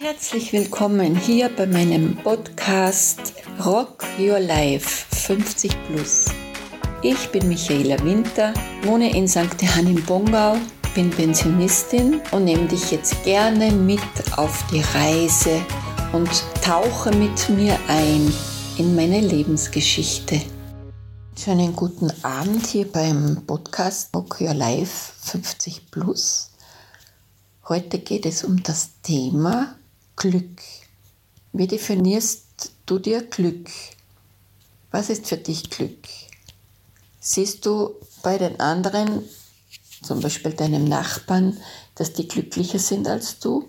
Herzlich willkommen hier bei meinem Podcast Rock Your Life 50 Plus. Ich bin Michaela Winter, wohne in St. Johann im Bongau, bin Pensionistin und nehme dich jetzt gerne mit auf die Reise und tauche mit mir ein in meine Lebensgeschichte. Schönen guten Abend hier beim Podcast Rock Your Life 50 Plus. Heute geht es um das Thema Glück. Wie definierst du dir Glück? Was ist für dich Glück? Siehst du bei den anderen, zum Beispiel deinem Nachbarn, dass die glücklicher sind als du?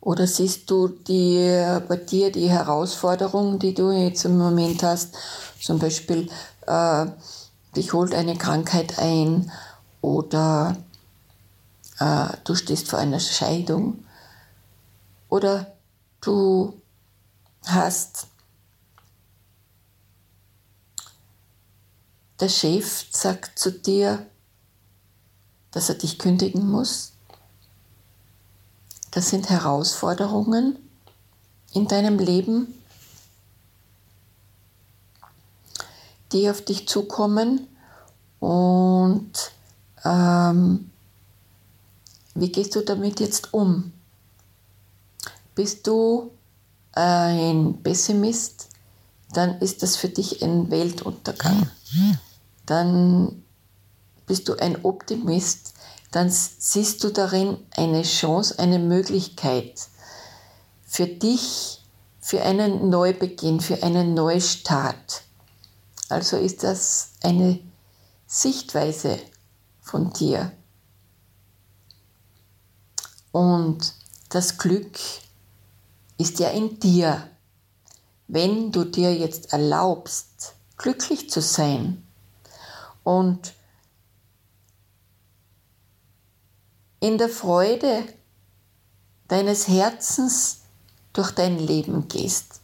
Oder siehst du die, bei dir die Herausforderung, die du jetzt im Moment hast, zum Beispiel äh, dich holt eine Krankheit ein oder äh, du stehst vor einer Scheidung oder du hast der Chef sagt zu dir, dass er dich kündigen muss. Das sind Herausforderungen in deinem Leben, die auf dich zukommen und ähm, wie gehst du damit jetzt um? Bist du ein Pessimist, dann ist das für dich ein Weltuntergang. Dann bist du ein Optimist, dann siehst du darin eine Chance, eine Möglichkeit für dich, für einen Neubeginn, für einen Neustart. Also ist das eine Sichtweise von dir. Und das Glück ist ja in dir. Wenn du dir jetzt erlaubst, glücklich zu sein und in der Freude deines Herzens durch dein Leben gehst,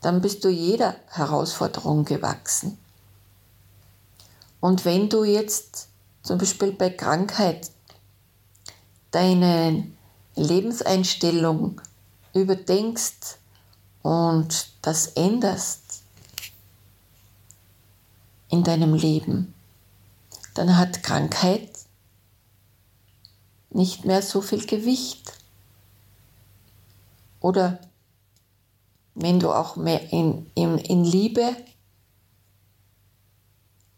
dann bist du jeder Herausforderung gewachsen. Und wenn du jetzt zum Beispiel bei Krankheit deine Lebenseinstellung überdenkst und das änderst in deinem Leben, dann hat Krankheit nicht mehr so viel Gewicht. Oder wenn du auch mehr in, in, in Liebe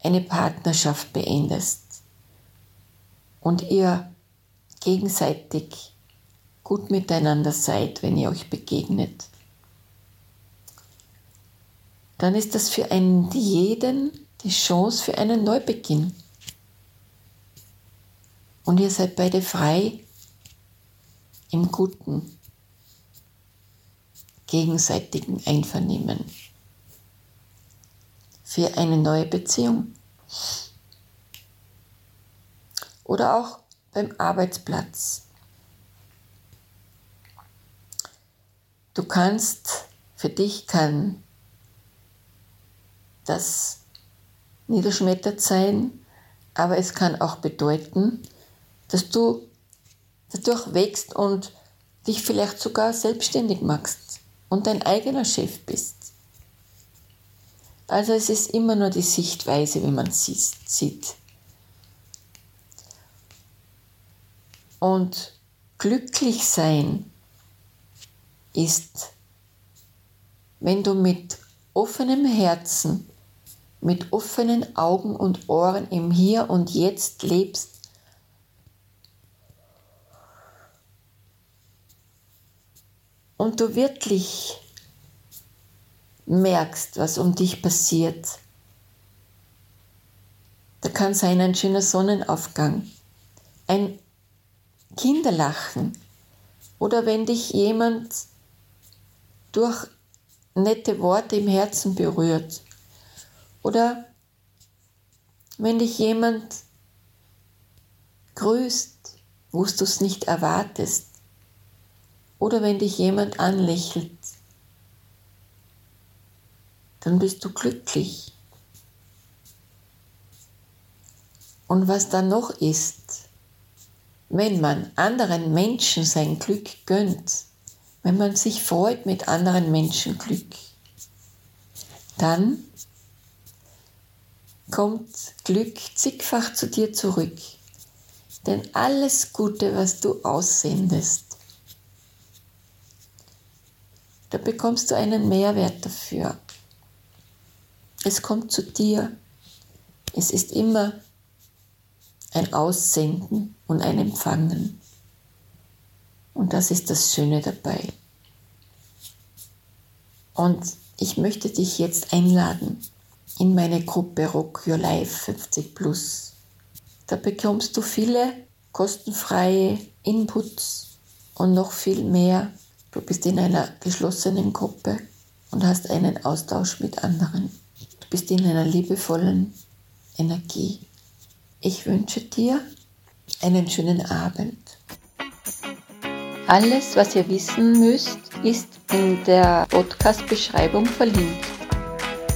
eine Partnerschaft beendest und ihr gegenseitig gut miteinander seid, wenn ihr euch begegnet, dann ist das für einen jeden die Chance für einen Neubeginn. Und ihr seid beide frei im guten, gegenseitigen Einvernehmen für eine neue Beziehung. Oder auch beim Arbeitsplatz. Du kannst, für dich kann das niederschmettert sein, aber es kann auch bedeuten, dass du dadurch wächst und dich vielleicht sogar selbstständig machst und dein eigener Chef bist. Also es ist immer nur die Sichtweise, wie man sieht. Und glücklich sein ist, wenn du mit offenem Herzen, mit offenen Augen und Ohren im Hier und Jetzt lebst und du wirklich merkst, was um dich passiert. Da kann sein ein schöner Sonnenaufgang, ein Kinderlachen oder wenn dich jemand durch nette Worte im Herzen berührt. Oder wenn dich jemand grüßt, wo du es nicht erwartest. Oder wenn dich jemand anlächelt, dann bist du glücklich. Und was dann noch ist, wenn man anderen Menschen sein Glück gönnt, wenn man sich freut mit anderen Menschen Glück, dann kommt Glück zigfach zu dir zurück. Denn alles Gute, was du aussendest, da bekommst du einen Mehrwert dafür. Es kommt zu dir. Es ist immer ein Aussenden und ein Empfangen. Und das ist das Schöne dabei. Und ich möchte dich jetzt einladen in meine Gruppe Rock Your Life 50 Plus. Da bekommst du viele kostenfreie Inputs und noch viel mehr. Du bist in einer geschlossenen Gruppe und hast einen Austausch mit anderen. Du bist in einer liebevollen Energie. Ich wünsche dir einen schönen Abend. Alles, was ihr wissen müsst, ist in der Podcast-Beschreibung verlinkt.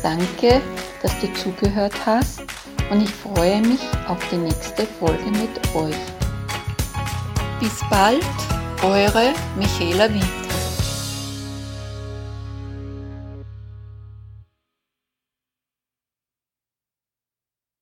Danke, dass du zugehört hast und ich freue mich auf die nächste Folge mit euch. Bis bald, eure Michaela Winter.